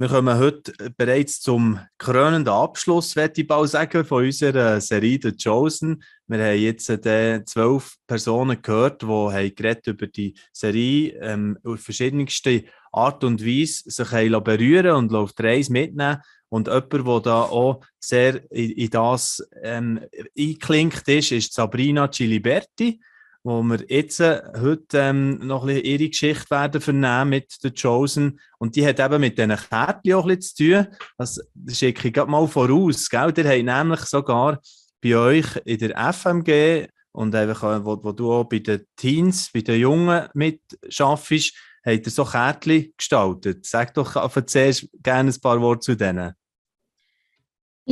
Wir kommen heute bereits zum krönenden Abschluss, werde ich bald sagen, von unserer Serie The Chosen. Wir haben jetzt äh, zwölf Personen gehört, die geredet über die Serie ähm, auf verschiedenste Art und Weise sich berühren und auf die Reise mitnehmen. Und jemand, der da auch sehr in, in das ähm, einklingt ist, ist Sabrina Ciliberti wo wir jetzt äh, heute ähm, noch ein bisschen ihre Geschichte werden vernehmen mit The Chosen. Und die hat eben mit diesen Kärtchen auch bisschen zu tun. Das schicke ich gerade mal voraus. Gell? Ihr habt nämlich sogar bei euch in der FMG und einfach, äh, wo, wo du auch bei den Teens, bei den Jungen mitschaffst, habt ihr so Kärtchen gestaltet. Sag doch zuerst gerne ein paar Worte zu denen.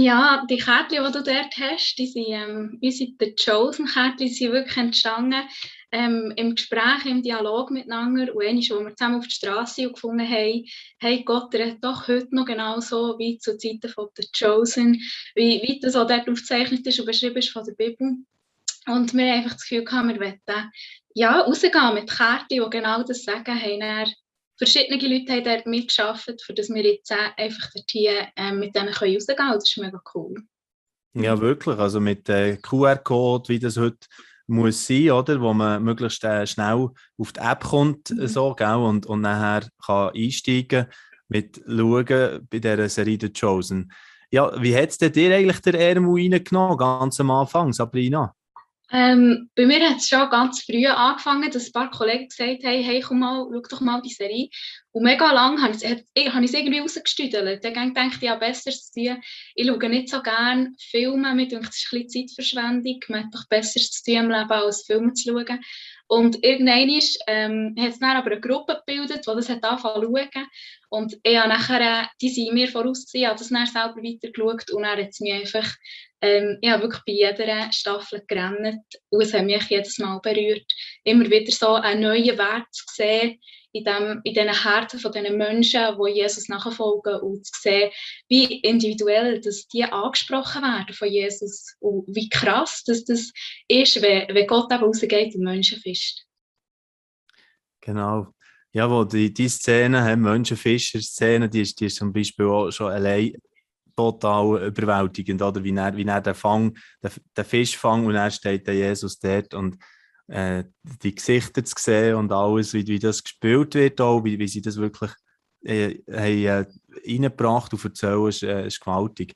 Ja, die Kärtchen, die du dort hast, die sind ähm, unsere The Chosen-Kärtchen, sind wirklich entstanden ähm, im Gespräch, im Dialog miteinander. Und einmal, wo wir zusammen auf der Straße gefunden haben, hey, Gott redet doch heute noch genauso wie zu Zeiten von The Chosen, wie, wie das auch dort aufgezeichnet ist und beschrieben ist von der Bibel. Und wir haben einfach das Gefühl gehabt, wir wollen ja, rausgehen mit Kärtchen, die genau das sagen, haben verschiedene Leute haben dort mitgearbeitet, für dass wir jetzt einfach dort hier äh, mit denen rausgehen können. Das ist mega cool. Ja, wirklich. Also mit äh, QR-Code, wie das heute muss sein, oder? Wo man möglichst äh, schnell auf die App kommt mhm. so, gell? Und, und nachher kann einsteigen mit Schauen bei dieser Serie The Chosen. Ja, wie hat es dir eigentlich der RMU reingenommen, ganz am Anfang, Sabrina? Ähm, bei mir hat es schon ganz früh angefangen, dass ein paar Kollegen gesagt haben, hey, komm mal, schau doch mal die Serie. Und mega lang habe ich es irgendwie rausgestüdelt. Dann denke ich, ja, besser zu tun. Ich schaue nicht so gerne Filme, mir denke, das ist ein bisschen Zeitverschwendung. Man hat doch besser zu tun im Leben, als Filme zu schauen. Und irgendwann ähm, hat es dann aber eine Gruppe gebildet, die das hat angefangen zu schauen. Und habe nachher, äh, die sind mir voraus gewesen, habe das dann selber weitergeschaut und dann hat mich einfach, ähm, ich habe wirklich bei jeder Staffel gerannt und es hat mich jedes Mal berührt, immer wieder so einen neuen Wert zu sehen, in, dem, in diesen Herzen von diesen Menschen, die Jesus nachfolgen und zu sehen, wie individuell dass die angesprochen werden von Jesus und wie krass dass das ist, wenn, wenn Gott eben rausgeht und Menschen fischt. Genau. Ja, wo die, die Szene haben, Menschenfischer-Szene, die ist, die ist zum Beispiel auch schon allein total überwältigend, oder? Wie er, wie er den Fang, den, den Fisch fangt und dann steht der Jesus dort und äh, die Gesichter zu sehen und alles, wie, wie das gespielt wird, auch, wie, wie sie das wirklich äh, haben, äh, reingebracht und erzählen, ist, äh, ist gewaltig.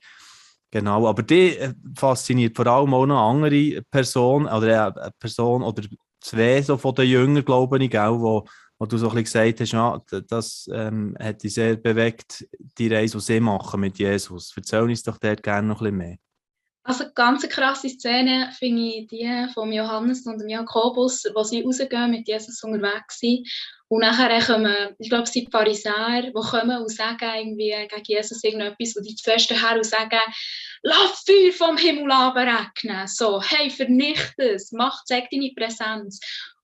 Genau, aber die äh, fasziniert vor allem auch noch andere Personen, oder äh, eine Person oder zwei so von den Jüngern, glaube ich, auch, wo, wo du so ein bisschen gesagt hast, ja, das ähm, hat dich sehr bewegt, die Reise, die sie machen mit Jesus. Erzähl uns doch dort gerne noch ein bisschen mehr. Also ganz krasse Szene finde ich die von Johannes und Jakobus, wo sie rausgehen, mit Jesus unterwegs sind. Und nachher kommen, ich glaube, es sind die Pharisäer, die kommen und sagen irgendwie gegen Jesus irgendetwas. Und die zuerst her und sagen, lass Feuer vom Himmel abregnen. So, hey, vernicht es, mach, zeig deine Präsenz.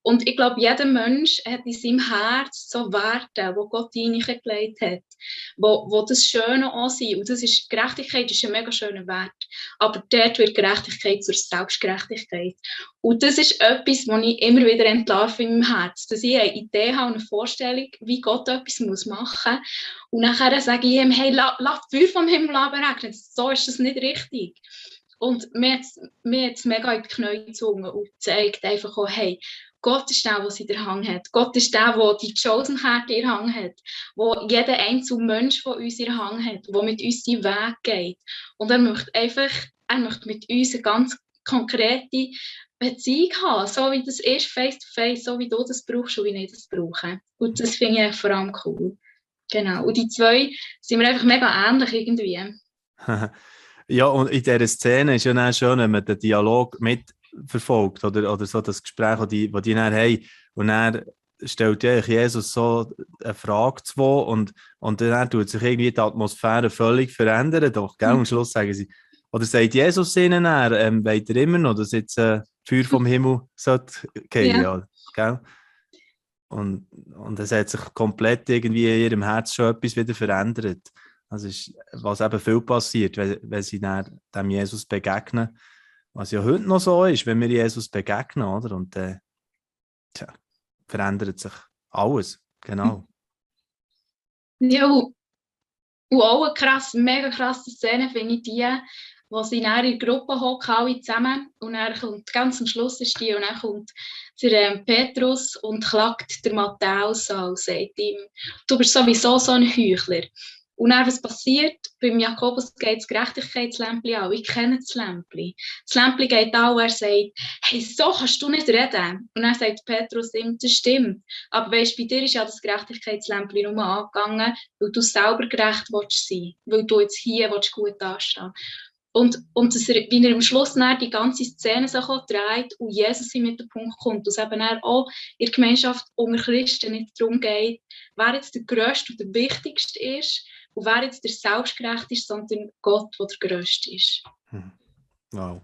Und ich glaube, jeder Mensch hat in seinem Herz so Werte, wo Gott hineingelegt hat, wo, wo das Schöne auch sind. Und das ist, Gerechtigkeit ist ein mega schöner Wert. Aber dort wird Gerechtigkeit zur Selbstgerechtigkeit. Und das ist etwas, was ich immer wieder entlarve in meinem Herz. Dass ich eine Idee habe, eine Vorstellung, wie Gott etwas muss machen muss. Und nachher sage ich ihm, hey, lass la Feuer vom Himmel abregnen. So ist das nicht richtig. Und mir hat es mega in die Knie gezogen und zeigt einfach auch, hey, Gott ist der, der sie in der Hang hat. Gott ist der, der die Chosen Heart in der Hang hat. Wo jeder einzelne Mensch von uns in der Hang hat. Der mit uns seinen Weg geht. Und er möchte einfach, er möchte mit uns eine ganz konkrete Beziehung haben. So wie das ist, face to face, so wie du das brauchst und wie ich das brauche. Und das finde ich vor allem cool. Genau. Und die zwei sind mir einfach mega ähnlich irgendwie. ja, und in dieser Szene ist ja auch schön, wenn man den Dialog mit verfolgt oder, oder so das Gespräch, das die, das die dann haben. Und dann stellt ja Jesus so eine Frage zu und, und dann tut sich irgendwie die Atmosphäre völlig verändern. Doch, gell? Am Schluss sagen sie, oder sagt Jesus ihnen dann, ähm, ihr immer noch, dass jetzt äh, Feuer vom Himmel sollte gehen? Ja. Gell? Und, und es hat sich komplett irgendwie in ihrem Herz schon etwas wieder verändert. Das ist, was eben viel passiert, wenn, wenn sie dann dem Jesus begegnen was ja heute noch so ist, wenn wir Jesus begegnen, oder? Und dann äh, tja, verändert sich alles. Genau. Ja, Und auch eine krass, mega krasse Szene finde ich die, wo sie in einer Gruppe hocken, alle zusammen. Und dann kommt, ganz am Schluss ist die, und dann kommt der ähm, Petrus und klagt der Matthäus an und sagt ihm, du bist sowieso so ein Heuchler. Und dann, was passiert? Beim Jakobus geht das Gerechtigkeitslämpchen an. Ich kenne das Lämpchen. Das Lämpchen geht an und er sagt, hey, so kannst du nicht reden. Und dann sagt Petrus ihm, das stimmt. Aber weißt, bei dir ist ja das Gerechtigkeitslämpchen nur angegangen, weil du selber gerecht willst sein. Weil du jetzt hier willst gut dastehen und, und dass er, wie er am Schluss die ganze Szene so dreht und Jesus mit dem Punkt kommt, dass eben auch in der Gemeinschaft unter Christen nicht darum geht, wer jetzt der Größte und der Wichtigste ist und wer jetzt der Selbstgerecht ist, sondern Gott, der der Größte ist. Hm. Wow.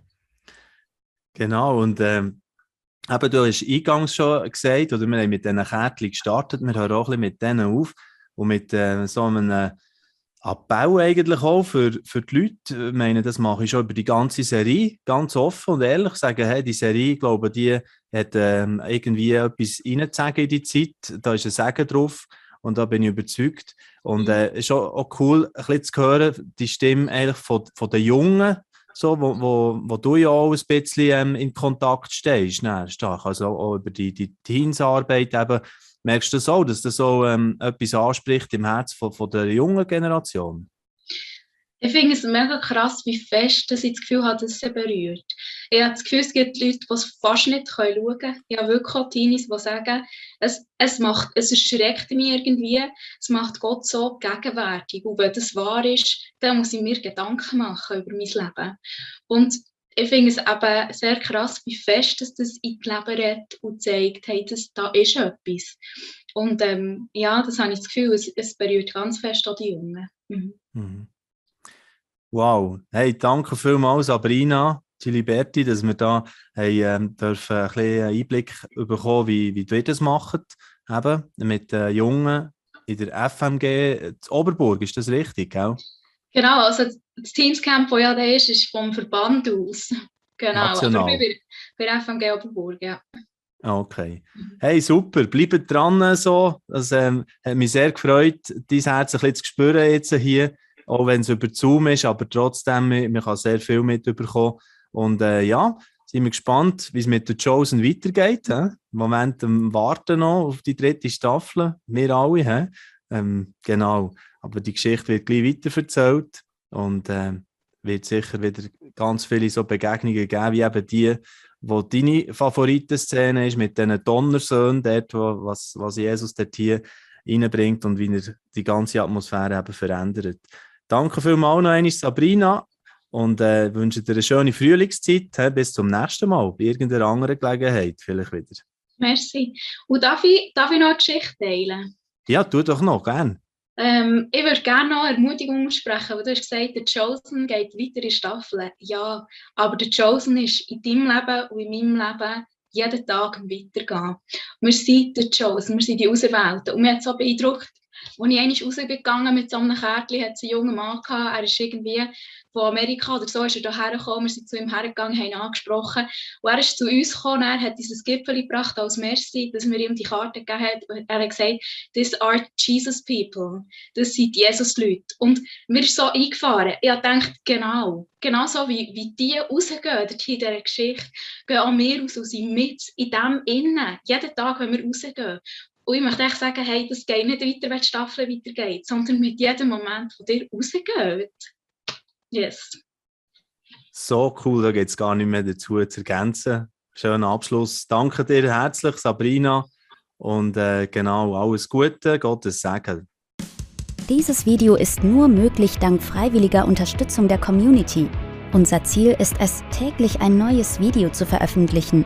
Genau, und ähm, eben, du hast eingangs schon gesagt, oder wir haben mit diesen Kärtchen gestartet, wir hören auch ein bisschen mit denen auf und mit äh, so einem Abbau eigentlich auch für, für die Leute. Ich meine, das mache ich schon über die ganze Serie, ganz offen und ehrlich. Sagen, hey, die Serie, ich glaube, die hat ähm, irgendwie etwas reinzusagen in die Zeit. Da ist ein Sagen drauf und da bin ich überzeugt. Und es äh, ist auch, auch cool, ein bisschen zu hören, die Stimme eigentlich von, von den Jungen, so, wo, wo, wo du ja auch ein bisschen ähm, in Kontakt stehst, ne, stark. Also auch über die, die Teensarbeit eben Merkst du das auch, dass das so ähm, etwas anspricht im Herz von, von der jungen Generation? Ich finde es mega krass, wie fest dass ich das Gefühl habe, dass es berührt. Ich habe das Gefühl, es gibt Leute, die es fast nicht schauen können. Ich habe wirklich auch Teenies, die sagen, es, es, macht, es erschreckt mich irgendwie, es macht Gott so gegenwärtig. Und wenn das wahr ist, dann muss ich mir Gedanken machen über mein Leben. Und ich finde es aber sehr krass, wie fest dass das in die Leben redet und zeigt, hey, das, da ist etwas. Und ähm, ja, das habe ich das Gefühl, es, es berührt ganz fest auch die Jungen. Mhm. Mhm. Wow, hey, danke vielmals, Sabrina, Giliberti, dass wir da hey, ähm, dürfen ein bisschen Einblick bekommen, wie, wie ihr das macht, eben, mit den Jungen in der FMG Oberburg, ist das richtig, gell? Genau, also das Teamscamp, das ja da ist, ist vom Verband aus. Genau, National. aber bei, bei FMG Oberburg, ja. Okay. Hey, super. Bleibt dran so. Das ähm, hat mich sehr gefreut, dein Herz ein bisschen zu spüren jetzt hier. Auch wenn es über Zoom ist, aber trotzdem, man kann sehr viel mitbekommen. Und äh, ja, sind wir gespannt, wie es mit der Chosen weitergeht. He? Im Moment ähm, warten noch auf die dritte Staffel. Wir alle. Ähm, genau. Aber die Geschichte wird gleich weiterverzählt und äh, wird sicher wieder ganz viele so Begegnungen geben, wie eben die, wo deine Favoritenszene ist, mit diesen Donnersöhnen, dort, wo, was, was Jesus dort hier reinbringt und wie er die ganze Atmosphäre eben verändert. Danke vielmals noch einmal, Sabrina, und äh, wünsche dir eine schöne Frühlingszeit. He, bis zum nächsten Mal, bei irgendeiner anderen Gelegenheit vielleicht wieder. Merci. Und darf ich, darf ich noch eine Geschichte teilen? Ja, tu doch noch, gerne. Ähm, ich würde gerne noch Ermutigung aussprechen, weil du hast gesagt, der Chosen geht weiter in Staffeln. Ja, aber der Chosen ist in deinem Leben und in meinem Leben jeden Tag weitergehen. Wir sind der Chosen, wir sind die Auserwählten. Und mich hat so beeindruckt, als ich einmal rausgegangen mit so einem Kärtchen, hat es einen jungen Mann gehabt, er ist irgendwie von Amerika oder so ist er hierher gekommen, wir sind zu ihm hergegangen, haben ihn angesprochen. Und er ist zu uns gekommen, er hat dieses Gipfel gebracht als Merci, dass wir ihm die Karte gegeben haben. Er hat gesagt, this are Jesus people, das sind Jesus-Leute. Und mir ist so eingefahren, ich habe gedacht, genau, genau so wie, wie die rausgehen in dieser Geschichte, gehen auch wir raus und sind mit in dem innen, jeden Tag, wenn wir rausgehen. Und ich möchte echt sagen, hey, das geht nicht weiter, wenn die Staffel weitergeht, sondern mit jedem Moment, wo dir rausgeht. Yes. So cool, da geht es gar nicht mehr dazu zu ergänzen. Schöner Abschluss. Danke dir herzlich, Sabrina. Und äh, genau, alles Gute, Gottes Segen. Dieses Video ist nur möglich dank freiwilliger Unterstützung der Community. Unser Ziel ist es, täglich ein neues Video zu veröffentlichen.